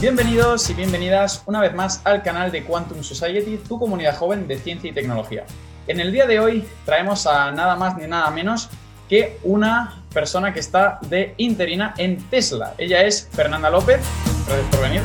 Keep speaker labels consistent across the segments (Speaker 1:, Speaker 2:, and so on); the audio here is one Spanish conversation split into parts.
Speaker 1: Bienvenidos y bienvenidas una vez más al canal de Quantum Society, tu comunidad joven de ciencia y tecnología. En el día de hoy traemos a nada más ni nada menos que una persona que está de interina en Tesla. Ella es Fernanda López. Gracias por venir.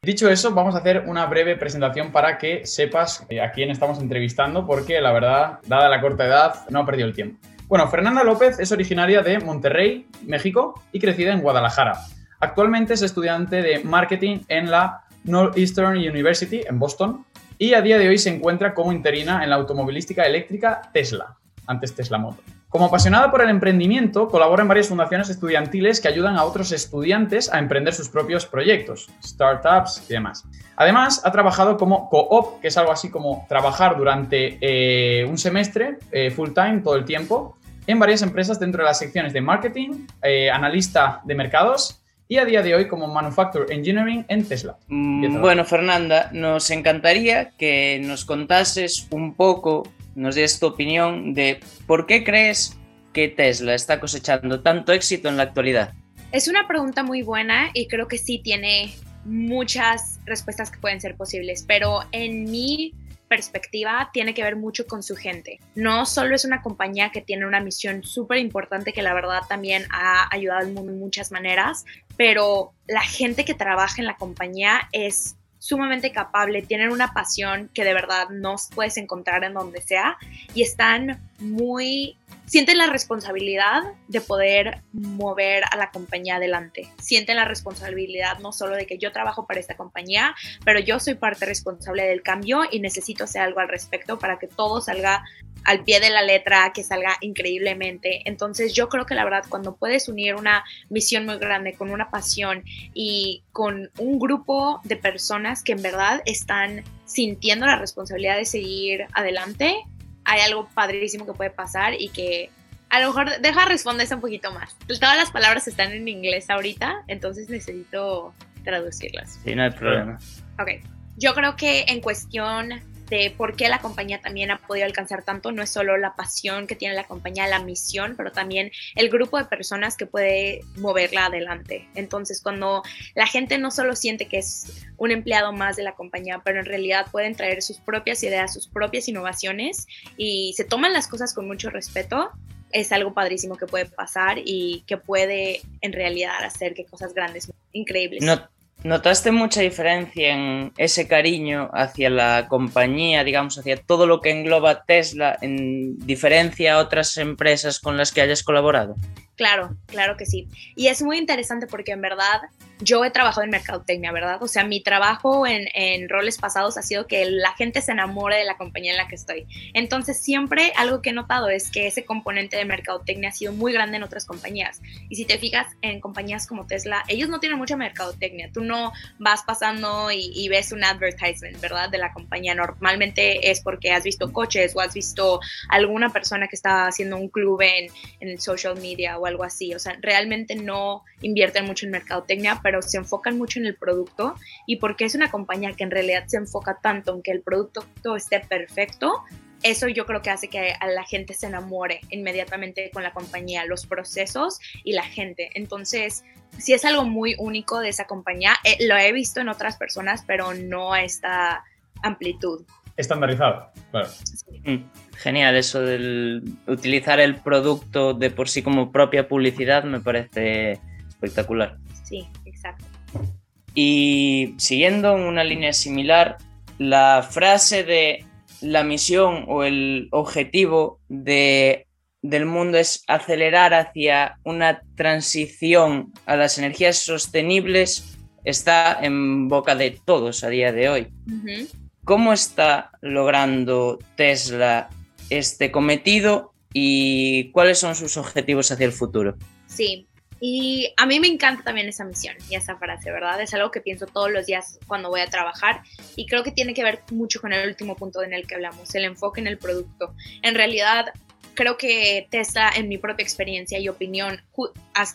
Speaker 1: Dicho eso, vamos a hacer una breve presentación para que sepas a quién estamos entrevistando, porque la verdad, dada la corta edad, no ha perdido el tiempo. Bueno, Fernanda López es originaria de Monterrey, México, y crecida en Guadalajara. Actualmente es estudiante de marketing en la Northeastern University en Boston y a día de hoy se encuentra como interina en la automovilística eléctrica Tesla, antes Tesla Motor. Como apasionada por el emprendimiento, colabora en varias fundaciones estudiantiles que ayudan a otros estudiantes a emprender sus propios proyectos, startups y demás. Además, ha trabajado como co-op, que es algo así como trabajar durante eh, un semestre eh, full time todo el tiempo en varias empresas dentro de las secciones de marketing, eh, analista de mercados y a día de hoy como Manufacturing Engineering en Tesla.
Speaker 2: Mm, bueno, Fernanda, nos encantaría que nos contases un poco, nos des tu opinión de por qué crees que Tesla está cosechando tanto éxito en la actualidad.
Speaker 3: Es una pregunta muy buena y creo que sí tiene muchas respuestas que pueden ser posibles, pero en mi perspectiva tiene que ver mucho con su gente. No solo es una compañía que tiene una misión súper importante que la verdad también ha ayudado al mundo en muchas maneras, pero la gente que trabaja en la compañía es sumamente capable, tienen una pasión que de verdad no puedes encontrar en donde sea y están muy sienten la responsabilidad de poder mover a la compañía adelante. Sienten la responsabilidad no solo de que yo trabajo para esta compañía, pero yo soy parte responsable del cambio y necesito hacer algo al respecto para que todo salga al pie de la letra, que salga increíblemente. Entonces yo creo que la verdad cuando puedes unir una misión muy grande con una pasión y con un grupo de personas que en verdad están sintiendo la responsabilidad de seguir adelante, hay algo padrísimo que puede pasar y que a lo mejor deja responderse un poquito más. Todas las palabras están en inglés ahorita, entonces necesito traducirlas.
Speaker 2: Sí, no hay problema.
Speaker 3: Ok. Yo creo que en cuestión de por qué la compañía también ha podido alcanzar tanto, no es solo la pasión que tiene la compañía, la misión, pero también el grupo de personas que puede moverla adelante. Entonces, cuando la gente no solo siente que es un empleado más de la compañía, pero en realidad pueden traer sus propias ideas, sus propias innovaciones y se toman las cosas con mucho respeto, es algo padrísimo que puede pasar y que puede en realidad hacer que cosas grandes, increíbles.
Speaker 2: ¿Notaste mucha diferencia en ese cariño hacia la compañía, digamos, hacia todo lo que engloba Tesla, en diferencia a otras empresas con las que hayas colaborado?
Speaker 3: Claro, claro que sí. Y es muy interesante porque en verdad yo he trabajado en mercadotecnia, ¿verdad? O sea, mi trabajo en, roles pasados ha sido que la gente se enamore de la compañía en la que estoy. Entonces, siempre algo que he notado es que ese componente de mercadotecnia ha sido muy grande en otras compañías. Y si te fijas en compañías como Tesla, ellos no tienen mucha mercadotecnia. Tú no vas pasando y, y ves un advertisement, ¿verdad? De la compañía. Normalmente es porque has visto coches o has visto alguna persona que está haciendo un club en, en social media o algo así. O sea, realmente no invierten mucho en mercadotecnia, pero se enfocan mucho en el producto y porque es una compañía que en realidad se enfoca tanto en que el producto esté perfecto, eso yo creo que hace que a la gente se enamore inmediatamente con la compañía, los procesos y la gente. Entonces, sí es algo muy único de esa compañía. Eh, lo he visto en otras personas, pero no a esta amplitud.
Speaker 1: Estandarizado, claro.
Speaker 2: Mm, genial, eso del utilizar el producto de por sí como propia publicidad me parece espectacular.
Speaker 3: Sí.
Speaker 2: Y siguiendo en una línea similar, la frase de la misión o el objetivo de, del mundo es acelerar hacia una transición a las energías sostenibles está en boca de todos a día de hoy. ¿Cómo está logrando Tesla este cometido y cuáles son sus objetivos hacia el futuro?
Speaker 3: Sí, y a mí me encanta también esa misión y esa frase, ¿verdad? Es algo que pienso todos los días cuando voy a trabajar y creo que tiene que ver mucho con el último punto en el que hablamos, el enfoque en el producto. En realidad, creo que Tesla, en mi propia experiencia y opinión,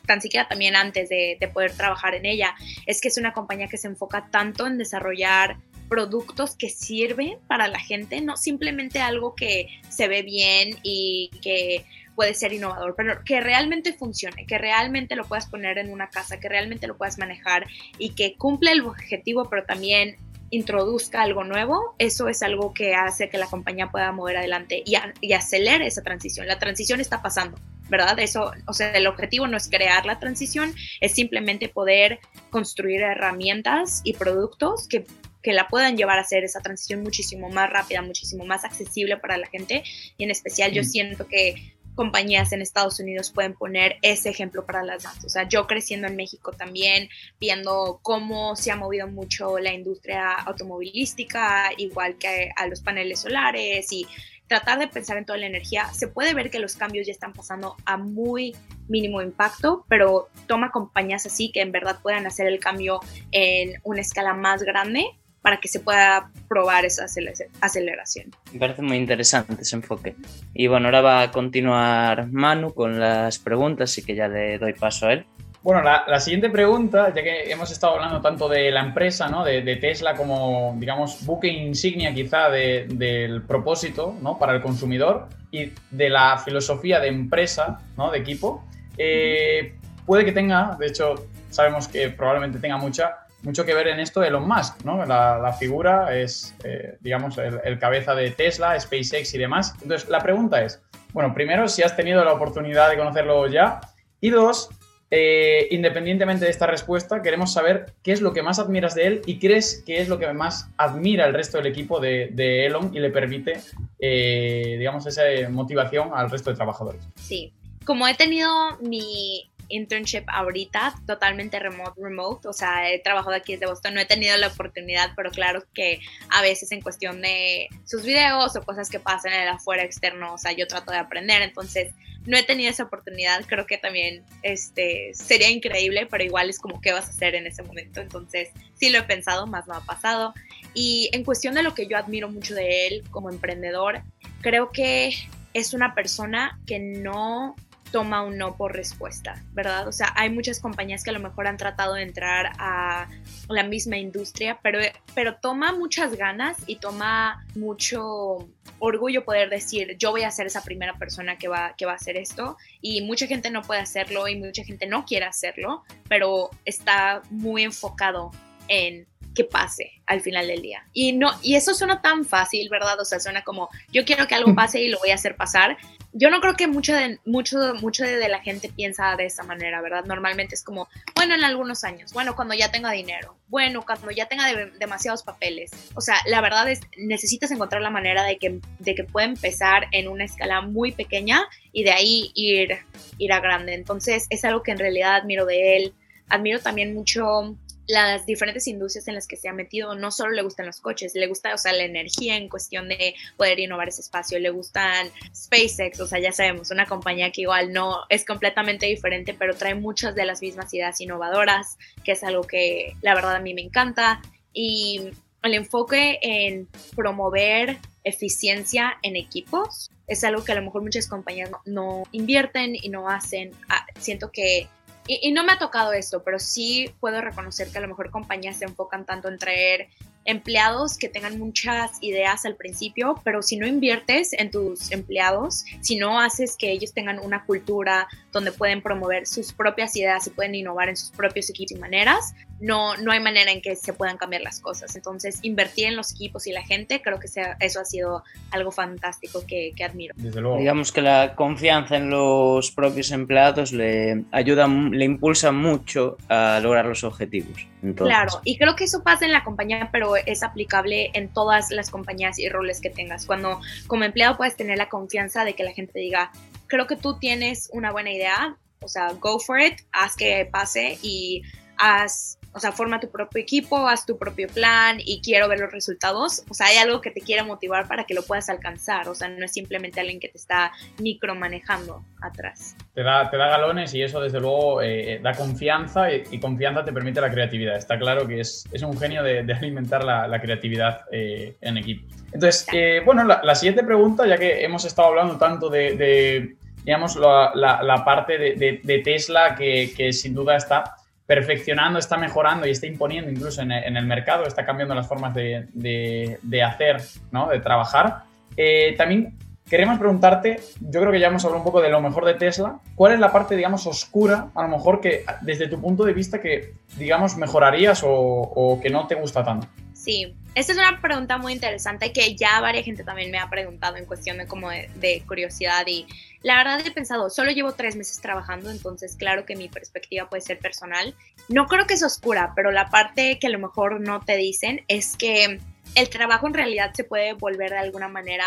Speaker 3: tan siquiera también antes de, de poder trabajar en ella, es que es una compañía que se enfoca tanto en desarrollar productos que sirven para la gente, no simplemente algo que se ve bien y que puede ser innovador, pero que realmente funcione, que realmente lo puedas poner en una casa, que realmente lo puedas manejar y que cumple el objetivo, pero también introduzca algo nuevo, eso es algo que hace que la compañía pueda mover adelante y, y acelere esa transición. La transición está pasando, ¿verdad? Eso, o sea, el objetivo no es crear la transición, es simplemente poder construir herramientas y productos que que la puedan llevar a hacer esa transición muchísimo más rápida, muchísimo más accesible para la gente. Y en especial yo mm. siento que compañías en Estados Unidos pueden poner ese ejemplo para las danzas. O sea, yo creciendo en México también, viendo cómo se ha movido mucho la industria automovilística, igual que a los paneles solares y tratar de pensar en toda la energía, se puede ver que los cambios ya están pasando a muy mínimo impacto, pero toma compañías así que en verdad puedan hacer el cambio en una escala más grande para que se pueda probar esa aceleración.
Speaker 2: Me parece muy interesante ese enfoque. Y bueno, ahora va a continuar Manu con las preguntas, así que ya le doy paso a él.
Speaker 1: Bueno, la, siguiente pregunta, ya que hemos estado hablando tanto de la empresa, ¿no? de, Tesla como, digamos, buque insignia quizá del propósito ¿no? para el consumidor y de la filosofía de empresa, ¿no? de equipo, eh, puede que tenga, de hecho, sabemos que probablemente tenga mucha, mucho que ver en esto Elon Musk, ¿no? La, figura es, eh, digamos, el, cabeza de Tesla, SpaceX y demás. Entonces, la pregunta es, bueno, primero, si has tenido la oportunidad de conocerlo ya, y dos, eh, independientemente de esta respuesta, queremos saber qué es lo que más admiras de él y crees que es lo que más admira el resto del equipo de, Elon y le permite, eh, digamos, esa motivación al resto de trabajadores.
Speaker 3: Sí, como he tenido mi internship ahorita totalmente remote, remote, o sea, he trabajado aquí desde Boston, no he tenido la oportunidad, pero claro que a veces en cuestión de sus videos o cosas que pasan en el afuera externo, o sea, yo trato de aprender, entonces no he tenido esa oportunidad, creo que también este, sería increíble, pero igual es como qué vas a hacer en ese momento, entonces sí lo he pensado, más no ha pasado. Y en cuestión de lo que yo admiro mucho de él como emprendedor, creo que es una persona que no toma un no por respuesta, ¿verdad? O sea, hay muchas compañías que a lo mejor han tratado de entrar a la misma industria, pero, pero toma muchas ganas y toma mucho orgullo poder decir, yo voy a ser esa primera persona que va, que va a hacer esto y mucha gente no puede hacerlo y mucha gente no quiere hacerlo, pero está muy enfocado en que pase al final del día. Y no y eso suena tan fácil, ¿verdad? O sea, suena como yo quiero que algo pase y lo voy a hacer pasar, yo no creo que mucho de, mucho, mucho de la gente piensa de esa manera, ¿verdad? Normalmente es como, bueno, en algunos años, bueno, cuando ya tenga dinero, bueno, cuando ya tenga demasiados papeles. O sea, la verdad es, necesitas encontrar la manera de que, de que pueda empezar en una escala muy pequeña y de ahí ir, ir a grande. Entonces, es algo que en realidad admiro de él. Admiro también mucho las diferentes industrias en las que se ha metido, no solo le gustan los coches, le gusta, o sea, la energía en cuestión de poder innovar ese espacio, le gustan SpaceX, o sea, ya sabemos, una compañía que igual no es completamente diferente, pero trae muchas de las mismas ideas innovadoras, que es algo que la verdad a mí me encanta, y el enfoque en promover eficiencia en equipos es algo que a lo mejor muchas compañías no, invierten y no hacen. Ah, siento que y, no me ha tocado esto, pero sí puedo reconocer que a lo mejor compañías se enfocan tanto en traer empleados que tengan muchas ideas al principio, pero si no inviertes en tus empleados, si no haces que ellos tengan una cultura donde pueden promover sus propias ideas y pueden innovar en sus propios equipos y maneras, no, no hay manera en que se puedan cambiar las cosas. Entonces, invertir en los equipos y la gente, creo que eso ha sido algo fantástico que, admiro.
Speaker 2: Digamos que la confianza en los propios empleados le ayuda, le impulsa mucho a lograr los objetivos.
Speaker 3: Claro, y creo que eso pasa en la compañía, pero es aplicable en todas las compañías y roles que tengas. Cuando como empleado puedes tener la confianza de que la gente diga, creo que tú tienes una buena idea, o sea, go for it, haz que pase y haz o sea, forma tu propio equipo, haz tu propio plan y quiero ver los resultados. O sea, hay algo que te quiere motivar para que lo puedas alcanzar. O sea, no es simplemente alguien que te está micromanejando atrás.
Speaker 1: Te da, te da galones y eso, desde luego, eh, eh, da confianza y, confianza te permite la creatividad. Está claro que es, es un genio de, alimentar la, creatividad eh, en equipo. Entonces, bueno, la, siguiente pregunta, ya que hemos estado hablando tanto de, digamos, la, la parte de, de Tesla que, que sin duda está perfeccionando, está mejorando y está imponiendo incluso en el, mercado, está cambiando las formas de, hacer, ¿no? de trabajar. Eh, también queremos preguntarte, yo creo que ya hemos hablado un poco de lo mejor de Tesla, ¿cuál es la parte, digamos, oscura, a lo mejor que desde tu punto de vista que, digamos, mejorarías o, que no te gusta tanto?
Speaker 3: Sí, esta es una pregunta muy interesante que ya varias gente también me ha preguntado en cuestión de como de, curiosidad y la verdad he pensado, solo llevo tres meses trabajando, entonces claro que mi perspectiva puede ser personal. No creo que es oscura, pero la parte que a lo mejor no te dicen es que el trabajo en realidad se puede volver de alguna manera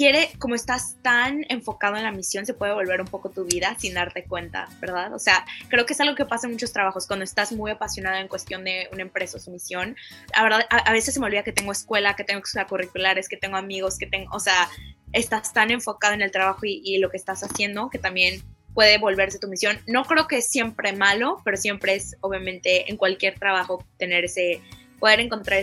Speaker 3: quiere, como estás tan enfocado en la misión, se puede volver un poco tu vida sin darte cuenta, ¿verdad? O sea, creo que es algo que pasa en muchos trabajos, cuando estás muy apasionado en cuestión de una empresa o su misión. La verdad, a, veces se me olvida que tengo escuela, que tengo extracurriculares, que tengo amigos, que tengo, o sea, estás tan enfocado en el trabajo y, y lo que estás haciendo que también puede volverse tu misión. No creo que es siempre malo, pero siempre es, obviamente, en cualquier trabajo tener ese, poder encontrar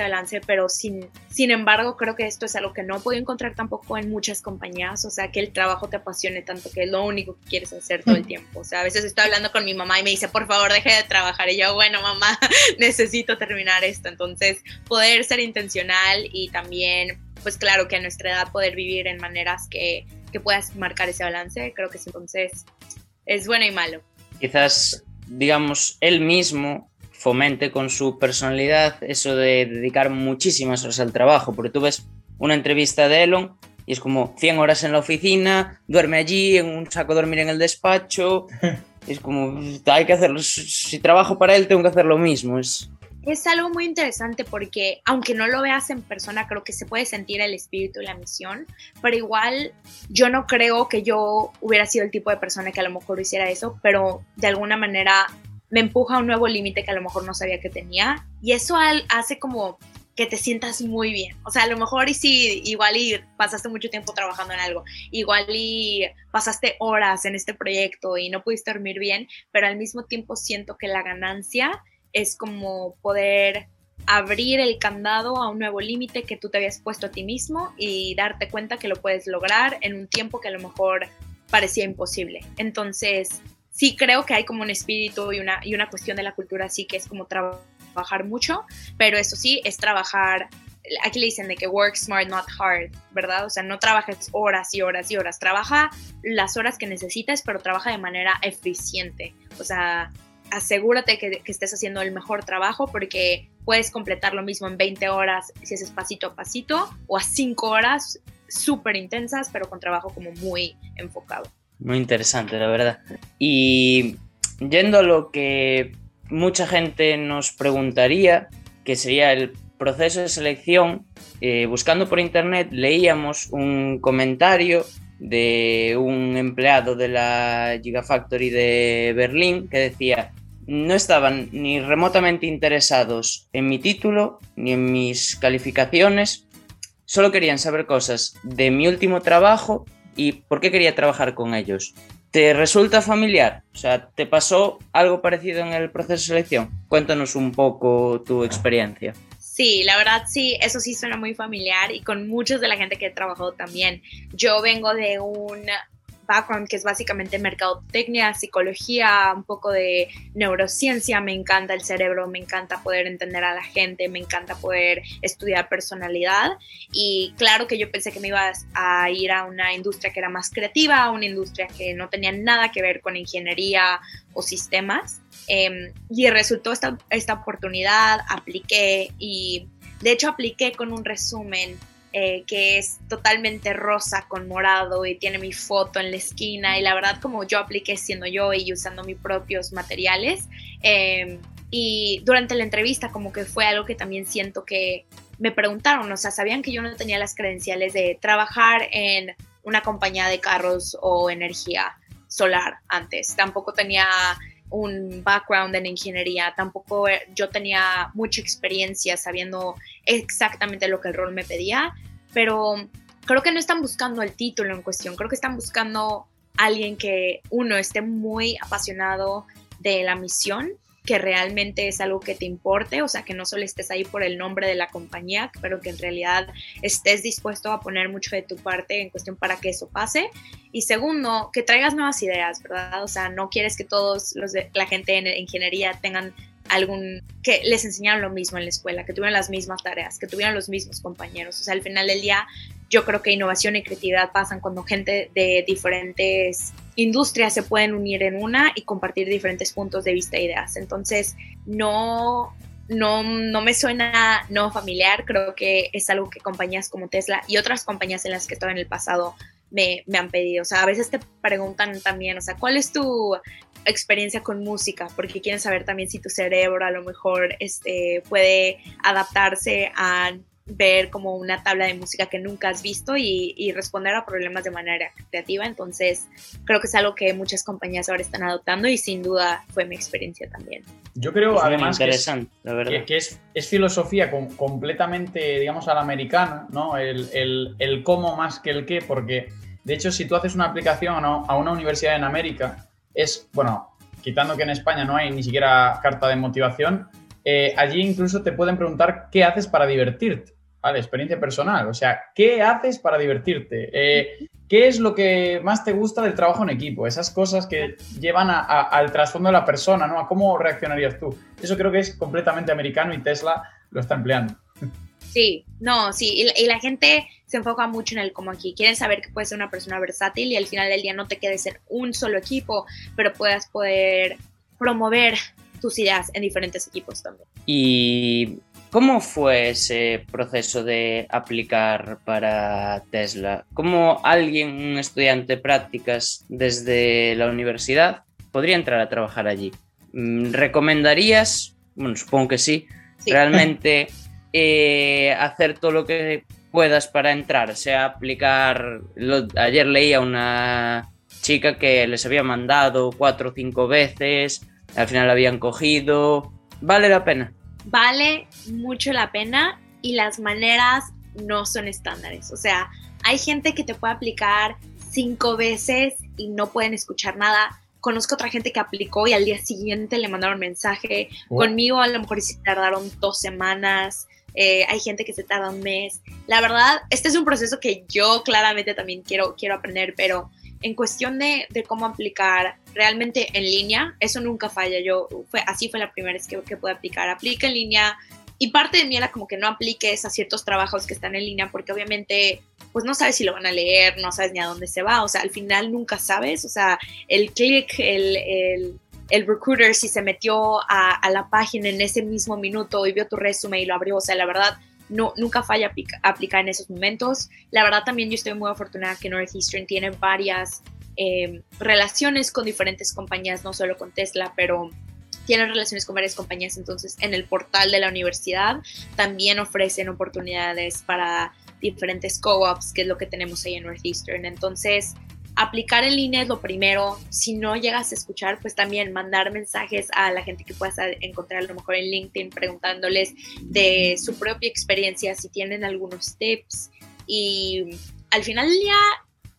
Speaker 3: este balance, pero sin, sin embargo creo que esto es algo que no puedo encontrar tampoco en muchas compañías, o sea, que el trabajo te apasione tanto que es lo único que quieres hacer todo el tiempo. O sea, a veces estoy hablando con mi mamá y me dice, por favor, deje de trabajar. Y yo, bueno, mamá, necesito terminar esto. Entonces, poder ser intencional y también, pues claro, que a nuestra edad poder vivir en maneras que, que puedas marcar ese balance, creo que entonces es bueno y malo.
Speaker 2: Quizás, digamos, él mismo fomente con su personalidad eso de dedicar muchísimas horas al trabajo, porque tú ves una entrevista de Elon y es como 100 horas en la oficina, duerme allí, en un saco dormir en el despacho, es como, hay que hacerlo, si trabajo para él tengo que hacer lo mismo, es...
Speaker 3: Es algo muy interesante porque aunque no lo veas en persona, creo que se puede sentir el espíritu y la misión, pero igual yo no creo que yo hubiera sido el tipo de persona que a lo mejor hiciera eso, pero de alguna manera me empuja a un nuevo límite que a lo mejor no sabía que tenía y eso hace como que te sientas muy bien. O sea, a lo mejor y sí, igual y pasaste mucho tiempo trabajando en algo, igual y pasaste horas en este proyecto y no pudiste dormir bien, pero al mismo tiempo siento que la ganancia es como poder abrir el candado a un nuevo límite que tú te habías puesto a ti mismo y darte cuenta que lo puedes lograr en un tiempo que a lo mejor parecía imposible. Entonces, sí creo que hay como un espíritu y una, y una cuestión de la cultura así que es como trabajar mucho, pero eso sí, es trabajar, aquí le dicen de que work smart, not hard, ¿verdad? O sea, no trabajes horas y horas y horas, trabaja las horas que necesites, pero trabaja de manera eficiente, o sea, asegúrate que, que estés haciendo el mejor trabajo porque puedes completar lo mismo en 20 horas si haces pasito a pasito o a 5 horas súper intensas, pero con trabajo como muy enfocado.
Speaker 2: Muy interesante, la verdad. Y yendo a lo que mucha gente nos preguntaría, que sería el proceso de selección, eh, buscando por internet leíamos un comentario de un empleado de la Gigafactory de Berlín que decía, no estaban ni remotamente interesados en mi título ni en mis calificaciones, solo querían saber cosas de mi último trabajo y por qué quería trabajar con ellos. ¿Te resulta familiar? O sea, ¿te pasó algo parecido en el proceso de selección? Cuéntanos un poco tu experiencia.
Speaker 3: Sí, la verdad sí, eso sí suena muy familiar y con muchos de la gente que he trabajado también. Yo vengo de un background que es básicamente mercadotecnia, psicología, un poco de neurociencia, me encanta el cerebro, me encanta poder entender a la gente, me encanta poder estudiar personalidad. Y claro que yo pensé que me iba a ir a una industria que era más creativa, una industria que no tenía nada que ver con ingeniería o sistemas. Em, y resultó esta, esta oportunidad, apliqué y de hecho apliqué con un resumen eh, que es totalmente rosa con morado y tiene mi foto en la esquina. Y la verdad como yo apliqué siendo yo y usando mis propios materiales em, y durante la entrevista como que fue algo que también siento que me preguntaron, o sea, sabían que yo no tenía las credenciales de trabajar en una compañía de carros o energía solar antes, tampoco tenía un background en ingeniería, tampoco eh, yo tenía mucha experiencia sabiendo exactamente lo que el rol me pedía, pero creo que no están buscando el título en cuestión, creo que están buscando alguien que uno esté muy apasionado de la misión que realmente es algo que te importe, o sea, que no solo estés ahí por el nombre de la compañía, pero que en realidad estés dispuesto a poner mucho de tu parte en cuestión para que eso pase. Y segundo, que traigas nuevas ideas, ¿verdad? O sea, no quieres que todos los de la gente en ingeniería tengan algún que les enseñaron lo mismo en la escuela, que tuvieran las mismas tareas, que tuvieran los mismos compañeros. O sea, al final del día yo creo que innovación y creatividad pasan cuando gente de diferentes industrias se pueden unir en una y compartir diferentes puntos de vista e ideas. Entonces, no, no, no me suena no familiar, creo que es algo que compañías como Tesla y otras compañías en las que estoy en el pasado me, me, han pedido. O sea, a veces te preguntan también, o sea, ¿cuál es tu experiencia con música? Porque quieren saber también si tu cerebro a lo mejor este, puede adaptarse a ver como una tabla de música que nunca has visto y, responder a problemas de manera creativa. Entonces, creo que es algo que muchas compañías ahora están adoptando y sin duda fue mi experiencia también.
Speaker 1: Yo creo, además, que, es, que, es, filosofía completamente, digamos, a la americana, ¿no? El, el, el, cómo más que el qué, porque de hecho, si tú haces una aplicación a una universidad en América, es, bueno, quitando que en España no hay ni siquiera carta de motivación, eh, allí incluso te pueden preguntar qué haces para divertirte. ¿vale? Experiencia personal. O sea, ¿qué haces para divertirte? Eh, ¿Qué es lo que más te gusta del trabajo en equipo? Esas cosas que llevan al trasfondo de la persona, ¿no? A cómo reaccionarías tú. Eso creo que es completamente americano y Tesla lo está empleando.
Speaker 3: Sí, no, sí, y, la gente se enfoca mucho en el como aquí. Quieren saber que puedes ser una persona versátil y al final del día no te quedes en un solo equipo, pero puedas poder promover tus ideas en diferentes equipos también.
Speaker 2: Y ¿Cómo fue ese proceso de aplicar para Tesla? ¿Cómo alguien, un estudiante de prácticas desde la universidad, podría entrar a trabajar allí? Mm, ¿Recomendarías, bueno, supongo que sí, realmente eh, hacer todo lo que puedas para entrar? O sea, aplicar, ayer leía una chica que les había mandado cuatro o cinco veces, al final la habían cogido, ¿vale la pena?
Speaker 3: vale mucho la pena y las maneras no son estándares. O sea, hay gente que te puede aplicar cinco veces y no pueden escuchar nada. Conozco otra gente que aplicó y al día siguiente le mandaron mensaje. Oh. Conmigo a lo mejor se tardaron dos semanas. Eh, hay gente que se tarda un mes. La verdad, este es un proceso que yo claramente también quiero, quiero aprender, pero en cuestión de, cómo aplicar realmente en línea, eso nunca falla. Yo, así fue la primera vez que, que pude aplicar. Aplica en línea y parte de mí era como que no apliques a ciertos trabajos que están en línea porque obviamente pues no sabes si lo van a leer, no sabes ni a dónde se va, o sea, al final nunca sabes, o sea, el click, el, el, recruiter si se metió a, a, la página en ese mismo minuto y vio tu resumen y lo abrió, o sea, la verdad no, nunca falla aplicar en esos momentos. La verdad también yo estoy muy afortunada que Northeastern tiene varias em, relaciones con diferentes compañías, no solo con Tesla, pero tienen relaciones con varias compañías, entonces en el portal de la universidad también ofrecen oportunidades para diferentes co-ops, que es lo que tenemos ahí en Northeastern. Entonces, aplicar en línea es lo primero. Si no llegas a escuchar, pues también mandar mensajes a la gente que puedas encontrar a lo mejor en LinkedIn preguntándoles de su propia experiencia, si tienen algunos tips. Y al final del día,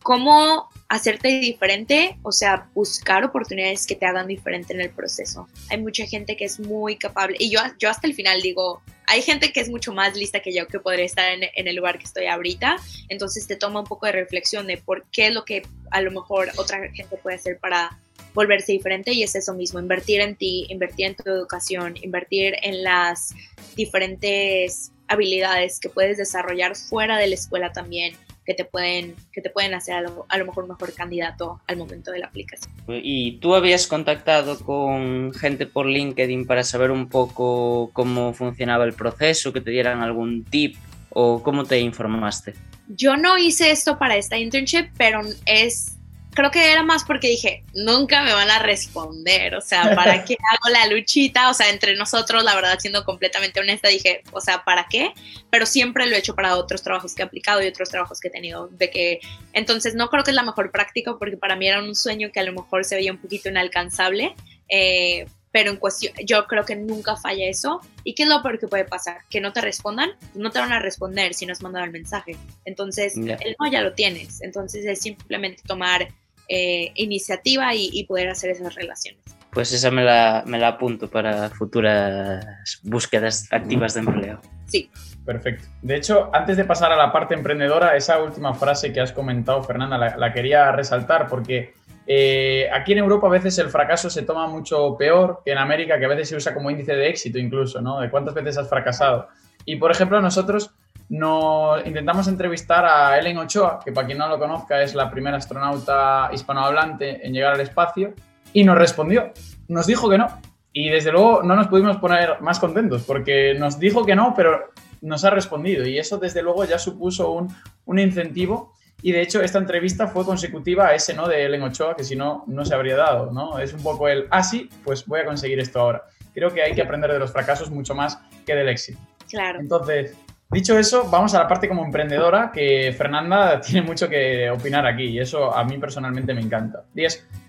Speaker 3: cómo hacerte diferente, o sea, buscar oportunidades que te hagan diferente en el proceso. Hay mucha gente que es muy capaz, y yo, yo hasta el final digo, hay gente que es mucho más lista que yo que podría estar en, en, el lugar que estoy ahorita, entonces te toma un poco de reflexión de por qué es lo que a lo mejor otra gente puede hacer para volverse diferente y es eso mismo, invertir en ti, invertir en tu educación, invertir en las diferentes habilidades que puedes desarrollar fuera de la escuela también que te pueden, que te pueden hacer a lo, a lo mejor mejor candidato al momento de la aplicación.
Speaker 2: ¿Y tú habías contactado con gente por LinkedIn para saber un poco cómo funcionaba el proceso, que te dieran algún tip o cómo te informaste?
Speaker 3: Yo no hice esto para esta internship, pero es creo que era más porque dije, nunca me van a responder, o sea, ¿para qué hago la luchita? O sea, entre nosotros, la verdad, siendo completamente honesta, dije, o sea, ¿para qué? Pero siempre lo he hecho para otros trabajos que he aplicado y otros trabajos que he tenido, de que, entonces no creo que es la mejor práctica porque para mí era un sueño que a lo mejor se veía un poquito inalcanzable, eh, pero en cuestión, yo creo que nunca falla eso. ¿Y qué es lo peor que puede pasar? Que no te respondan, no te van a responder si no has mandado el mensaje. Entonces, el no ya lo tienes. Entonces es simplemente tomar eh, iniciativa y, poder hacer esas relaciones.
Speaker 2: Pues esa me la, me la apunto para futuras búsquedas activas de empleo.
Speaker 3: Sí.
Speaker 1: Perfecto. De hecho, antes de pasar a la parte emprendedora, esa última frase que has comentado, Fernanda, la, quería resaltar porque eh, aquí en Europa a veces el fracaso se toma mucho peor que en América, que a veces se usa como índice de éxito incluso, ¿no? De cuántas veces has fracasado. Y por ejemplo, nosotros nos intentamos entrevistar a Ellen Ochoa, que para quien no lo conozca es la primera astronauta hispanohablante en llegar al espacio, y nos respondió. Nos dijo que no. Y desde luego no nos pudimos poner más contentos, porque nos dijo que no, pero nos ha respondido. Y eso desde luego ya supuso un, un incentivo y de hecho, esta entrevista fue consecutiva a ese no de Ellen Ochoa, que si no, no se habría dado, ¿no? Es un poco el, ah, sí, pues voy a conseguir esto ahora. Creo que hay que aprender de los fracasos mucho más que del éxito.
Speaker 3: Claro.
Speaker 1: Entonces, dicho eso, vamos a la parte como emprendedora, que Fernanda tiene mucho que opinar aquí, y eso a mí personalmente me encanta. Y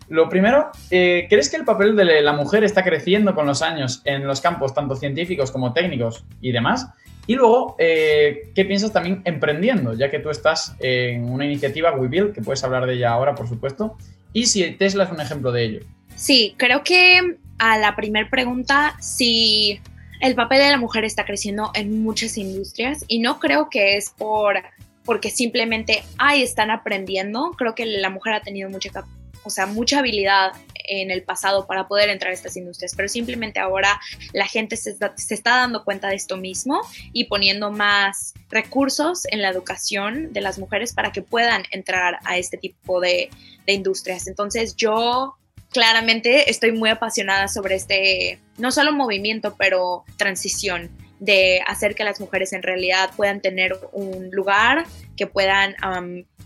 Speaker 1: lo primero, eh, ¿crees que el papel de la mujer está creciendo con los años en los campos tanto científicos como técnicos y demás? Y luego, eh, ¿qué piensas también emprendiendo? Ya que tú estás en una iniciativa WeBuild, que puedes hablar de ella ahora, por supuesto, y si Tesla es un ejemplo de ello.
Speaker 3: Sí, creo que a la primera pregunta, si el papel de la mujer está creciendo en muchas industrias y no creo que es por porque simplemente, ay, están aprendiendo. Creo que la mujer ha tenido mucha o sea, mucha habilidad en el pasado para poder entrar a estas industrias, pero simplemente ahora la gente se está, dando cuenta de esto mismo y poniendo más recursos en la educación de las mujeres para que puedan entrar a este tipo de industrias. Entonces yo claramente estoy muy apasionada sobre este, no solo movimiento, pero transición de hacer que las mujeres en realidad puedan tener un lugar, que puedan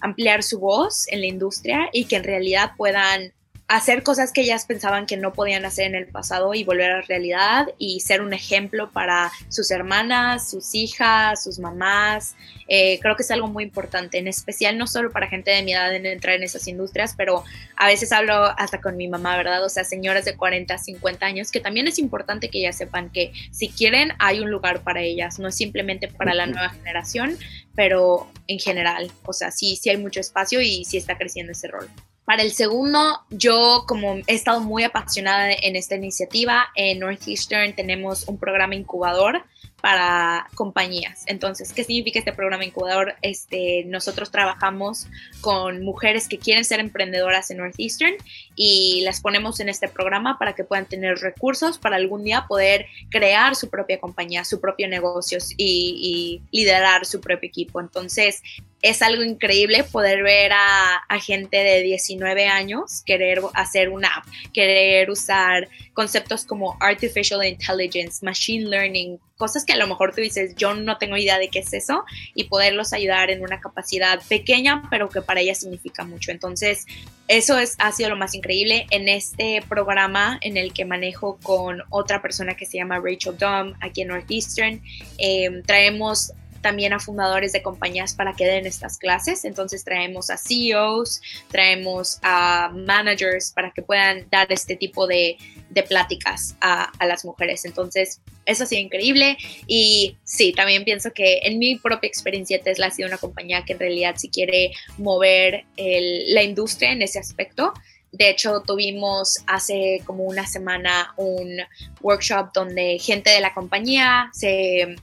Speaker 3: ampliar su voz en la industria y que en realidad puedan hacer cosas que ellas pensaban que no podían hacer en el pasado y volver a la realidad y ser un ejemplo para sus hermanas, sus hijas, sus mamás. Eh, creo que es algo muy importante, en especial no solo para gente de mi edad en entrar en esas industrias, pero a veces hablo hasta con mi mamá, ¿verdad? O sea, señoras de 40, 50 años, que también es importante que ellas sepan que si quieren hay un lugar para ellas, no es simplemente para la nueva generación, pero en general, o sea, sí, sí hay mucho espacio y sí está creciendo ese rol. Para el segundo, yo como he estado muy apasionada en esta iniciativa, en Northeastern tenemos un programa incubador para compañías. Entonces, ¿qué significa este programa incubador? Este, nosotros trabajamos con mujeres que quieren ser emprendedoras en Northeastern y las ponemos en este programa para que puedan tener recursos para algún día poder crear su propia compañía, su propio negocio y, y liderar su propio equipo. Entonces, es algo increíble poder ver a, gente de 19 años querer hacer una app, querer usar conceptos como artificial intelligence, machine learning, cosas que a lo mejor tú dices, yo no tengo idea de qué es eso, y poderlos ayudar en una capacidad pequeña, pero que para ellas significa mucho. Entonces, eso es, ha sido lo más increíble en este programa en el que manejo con otra persona que se llama Rachel Dom aquí en Northeastern. Eh, traemos también a fundadores de compañías para que den estas clases. Entonces traemos a CEOs, traemos a managers para que puedan dar este tipo de, de pláticas a, a, las mujeres. Entonces, eso ha sido increíble. Y sí, también pienso que en mi propia experiencia Tesla ha sido una compañía que en realidad si quiere mover el, la industria en ese aspecto. De hecho, tuvimos hace como una semana un workshop donde gente de la compañía se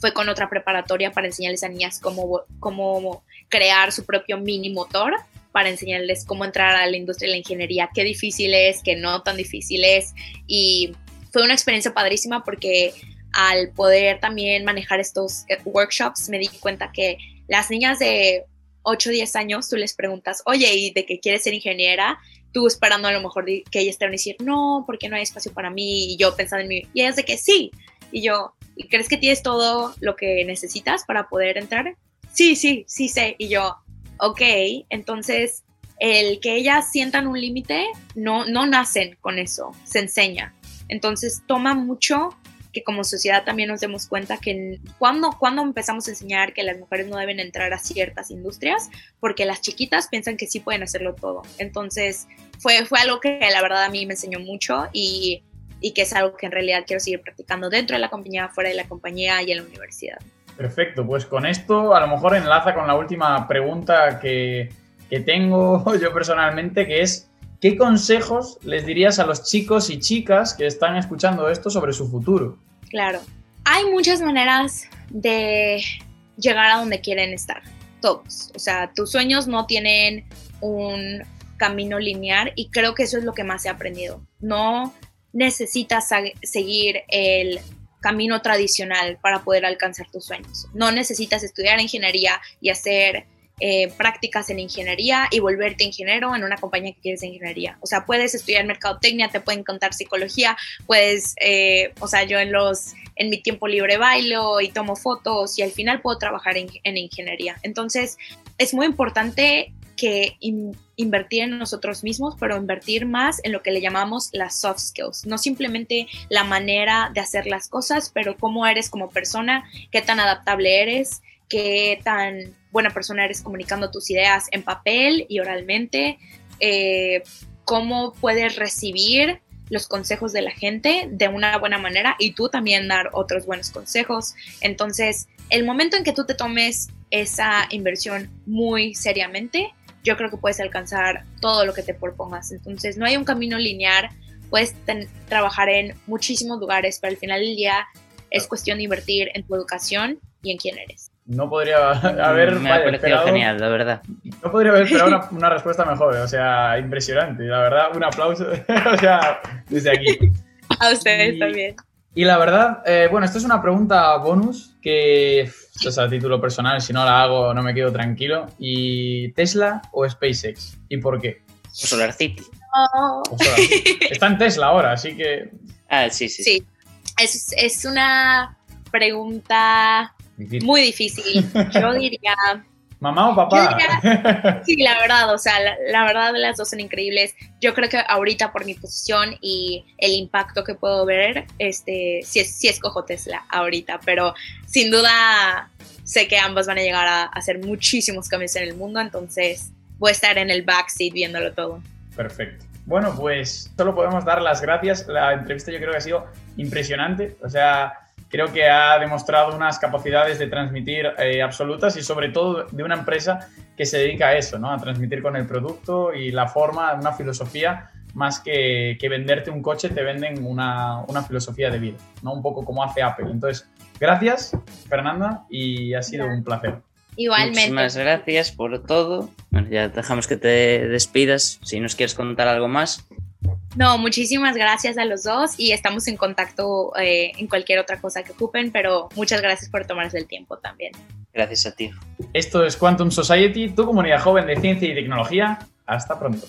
Speaker 3: fue con otra preparatoria para enseñarles a niñas cómo, cómo crear su propio mini motor, para enseñarles cómo entrar a la industria de la ingeniería, qué difícil es, qué no tan difícil es. Y fue una experiencia padrísima porque al poder también manejar estos eh, workshops me di cuenta que las niñas de 8 o 10 años, tú les preguntas, oye, ¿y de qué quieres ser ingeniera? Tú esperando a lo mejor que ellas te van a decir, no, porque no hay espacio para mí. Y yo pensando en mí, y ellas de que sí. Y yo, ¿y crees que tienes todo lo que necesitas para poder entrar? Sí, sí, sí sé. Y yo, ok, entonces el que ellas sientan un límite, no, no nacen con eso, se enseña. Entonces toma mucho que como sociedad también nos demos cuenta que cuando, cuando empezamos a enseñar que las mujeres no deben entrar a ciertas industrias, porque las chiquitas piensan que sí pueden hacerlo todo. Entonces fue, fue algo que la verdad a mí me enseñó mucho y y que es algo que en realidad quiero seguir practicando dentro de la compañía, fuera de la compañía y en la universidad.
Speaker 1: Perfecto, pues con esto a lo mejor enlaza con la última pregunta que, que tengo yo personalmente, que es, ¿qué consejos les dirías a los chicos y chicas que están escuchando esto sobre su futuro?
Speaker 3: Claro, hay muchas maneras de llegar a donde quieren estar, todos. O sea, tus sueños no tienen un camino lineal y creo que eso es lo que más he aprendido. No necesitas seguir el camino tradicional para poder alcanzar tus sueños. No necesitas estudiar ingeniería y hacer eh, prácticas en ingeniería y volverte ingeniero en una compañía que quieres de ingeniería. O sea, puedes estudiar mercadotecnia, te pueden contar psicología, puedes, eh, o sea, yo en los en mi tiempo libre bailo y tomo fotos y al final puedo trabajar en, en ingeniería. Entonces, es muy importante que invertir en nosotros mismos, pero invertir más en lo que le llamamos las soft skills. No simplemente la manera de hacer las cosas, pero cómo eres como persona, qué tan adaptable eres, qué tan buena persona eres comunicando tus ideas en papel y oralmente, eh, cómo puedes recibir los consejos de la gente de una buena manera y tú también dar otros buenos consejos. Entonces, el momento en que tú te tomes esa inversión muy seriamente, yo creo que puedes alcanzar todo lo que te propongas. Entonces, no hay un camino lineal, puedes trabajar en muchísimos lugares, pero al final del día es cuestión de invertir en tu educación y en quién eres.
Speaker 1: No podría haber.
Speaker 2: Me ha parecido genial, la verdad.
Speaker 1: No podría haber esperado una, una, respuesta mejor, o sea, impresionante. La verdad, un aplauso, o sea, desde aquí.
Speaker 3: A ustedes también.
Speaker 1: Y la verdad, eh, bueno, esto es una pregunta bonus que esto es a título personal, si no la hago no me quedo tranquilo. ¿Y Tesla o SpaceX? ¿Y por qué?
Speaker 2: O Solar City.
Speaker 1: Está en Tesla ahora, así que...
Speaker 2: Ah, sí, sí.
Speaker 3: Sí, es, es una pregunta muy difícil. Yo diría
Speaker 1: ¿Mamá o papá?
Speaker 3: sí, la verdad, o sea, la, verdad las dos son increíbles. Yo creo que ahorita por mi posición y el impacto que puedo ver, este, sí, sí escojo Tesla ahorita, pero sin duda sé que ambas van a llegar a, hacer muchísimos cambios en el mundo, entonces voy a estar en el backseat viéndolo todo.
Speaker 1: Perfecto. Bueno, pues solo podemos dar las gracias. La entrevista yo creo que ha sido impresionante. O sea, creo que ha demostrado unas capacidades de transmitir eh, absolutas y sobre todo de una empresa que se dedica a eso, ¿no? a transmitir con el producto y la forma, una filosofía, más que, que venderte un coche, te venden una, una, filosofía de vida, ¿no? un poco como hace Apple. Entonces, gracias Fernanda y ha sido un placer.
Speaker 3: Igualmente.
Speaker 2: Muchísimas gracias por todo. Bueno, ya dejamos que te despidas si nos quieres contar algo más.
Speaker 3: No, muchísimas gracias a los dos y estamos en contacto eh, en cualquier otra cosa que ocupen, pero muchas gracias por tomarse el tiempo también.
Speaker 2: Gracias a ti.
Speaker 1: Esto es Quantum Society, tu comunidad joven de ciencia y tecnología. Hasta pronto.